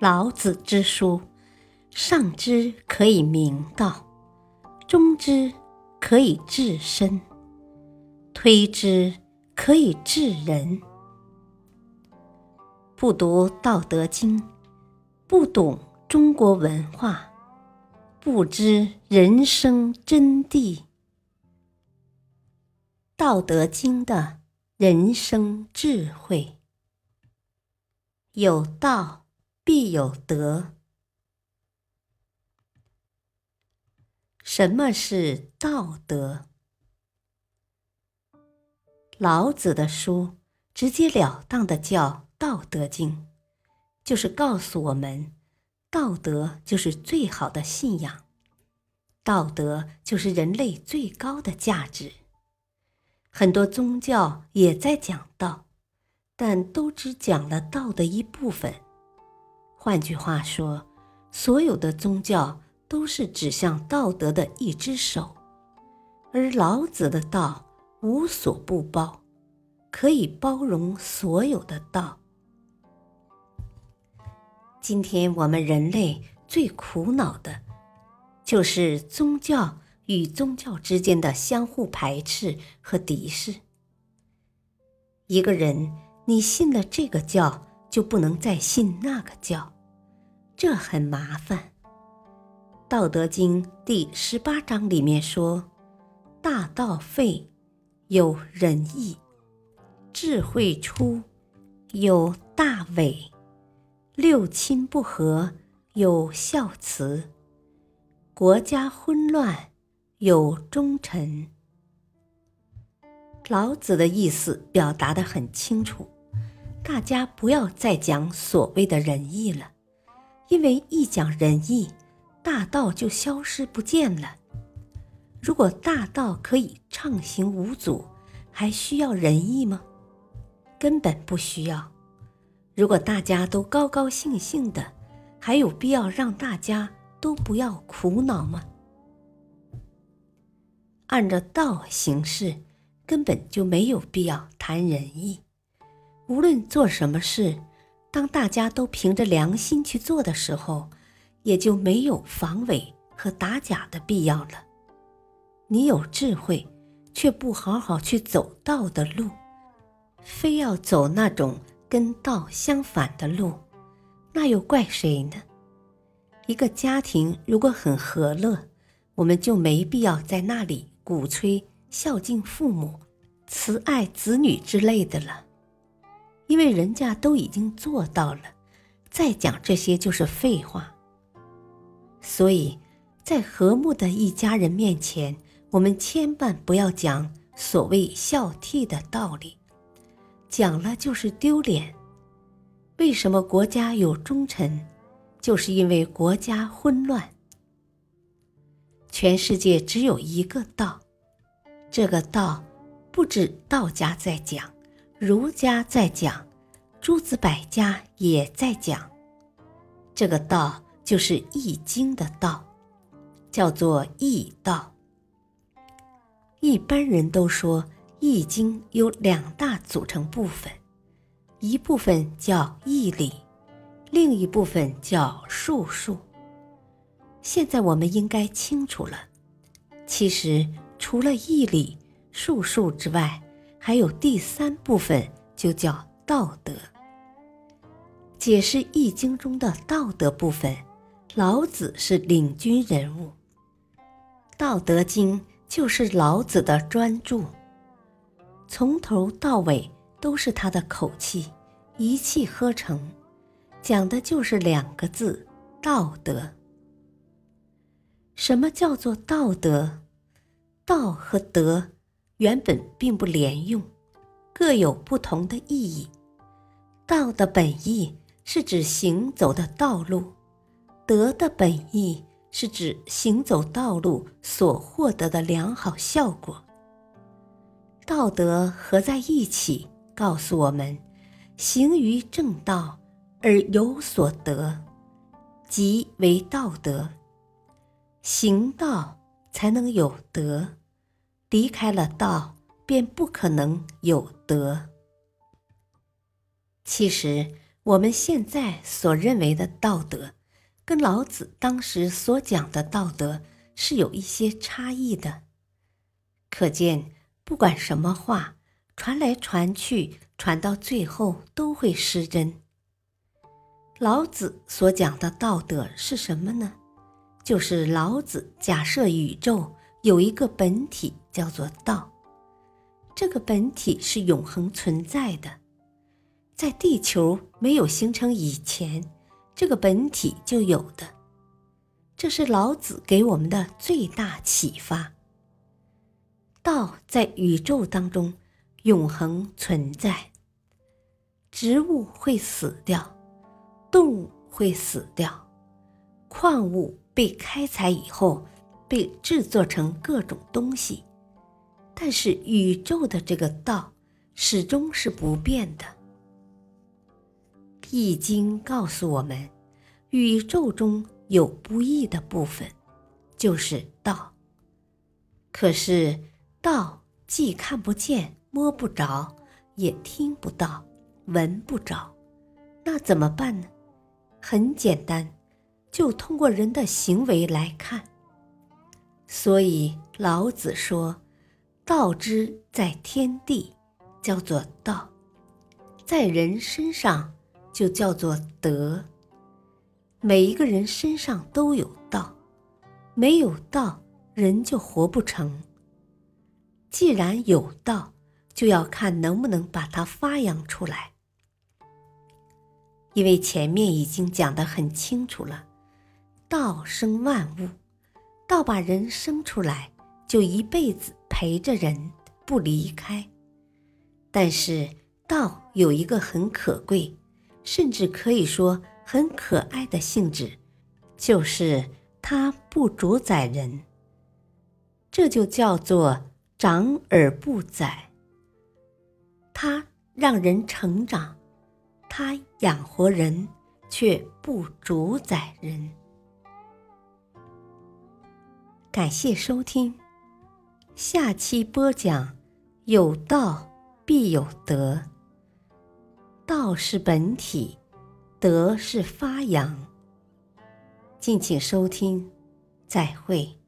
老子之书，上之可以明道，中之可以治身，推之可以治人。不读《道德经》，不懂中国文化，不知人生真谛。《道德经》的人生智慧。有道必有德。什么是道德？老子的书直截了当的叫《道德经》，就是告诉我们，道德就是最好的信仰，道德就是人类最高的价值。很多宗教也在讲道。但都只讲了道的一部分。换句话说，所有的宗教都是指向道德的一只手，而老子的道无所不包，可以包容所有的道。今天我们人类最苦恼的，就是宗教与宗教之间的相互排斥和敌视。一个人。你信了这个教，就不能再信那个教，这很麻烦。《道德经》第十八章里面说：“大道废，有仁义；智慧出，有大伪；六亲不和，有孝慈；国家混乱，有忠臣。”老子的意思表达的很清楚。大家不要再讲所谓的仁义了，因为一讲仁义，大道就消失不见了。如果大道可以畅行无阻，还需要仁义吗？根本不需要。如果大家都高高兴兴的，还有必要让大家都不要苦恼吗？按照道行事，根本就没有必要谈仁义。无论做什么事，当大家都凭着良心去做的时候，也就没有防伪和打假的必要了。你有智慧，却不好好去走道的路，非要走那种跟道相反的路，那又怪谁呢？一个家庭如果很和乐，我们就没必要在那里鼓吹孝敬父母、慈爱子女之类的了。因为人家都已经做到了，再讲这些就是废话。所以，在和睦的一家人面前，我们千万不要讲所谓孝悌的道理，讲了就是丢脸。为什么国家有忠臣？就是因为国家混乱。全世界只有一个道，这个道不止道家在讲。儒家在讲，诸子百家也在讲，这个道就是《易经》的道，叫做易道。一般人都说《易经》有两大组成部分，一部分叫义理，另一部分叫术数。现在我们应该清楚了，其实除了义理、术数之外，还有第三部分，就叫道德。解释《易经》中的道德部分，老子是领军人物，《道德经》就是老子的专著，从头到尾都是他的口气，一气呵成，讲的就是两个字：道德。什么叫做道德？道和德。原本并不连用，各有不同的意义。道的本意是指行走的道路，德的本意是指行走道路所获得的良好效果。道德合在一起，告诉我们：行于正道而有所得，即为道德。行道才能有德。离开了道，便不可能有德。其实，我们现在所认为的道德，跟老子当时所讲的道德是有一些差异的。可见，不管什么话传来传去，传到最后都会失真。老子所讲的道德是什么呢？就是老子假设宇宙有一个本体叫做道，这个本体是永恒存在的。在地球没有形成以前，这个本体就有的。这是老子给我们的最大启发。道在宇宙当中永恒存在。植物会死掉，动物会死掉，矿物被开采以后被制作成各种东西，但是宇宙的这个道始终是不变的。《易经》告诉我们，宇宙中有不易的部分，就是道。可是道既看不见、摸不着，也听不到、闻不着，那怎么办呢？很简单，就通过人的行为来看。所以老子说：“道之在天地，叫做道；在人身上。”就叫做德。每一个人身上都有道，没有道，人就活不成。既然有道，就要看能不能把它发扬出来。因为前面已经讲得很清楚了，道生万物，道把人生出来，就一辈子陪着人不离开。但是道有一个很可贵。甚至可以说很可爱的性质，就是它不主宰人。这就叫做长而不宰。它让人成长，它养活人，却不主宰人。感谢收听，下期播讲：有道必有德。道是本体，德是发扬。敬请收听，再会。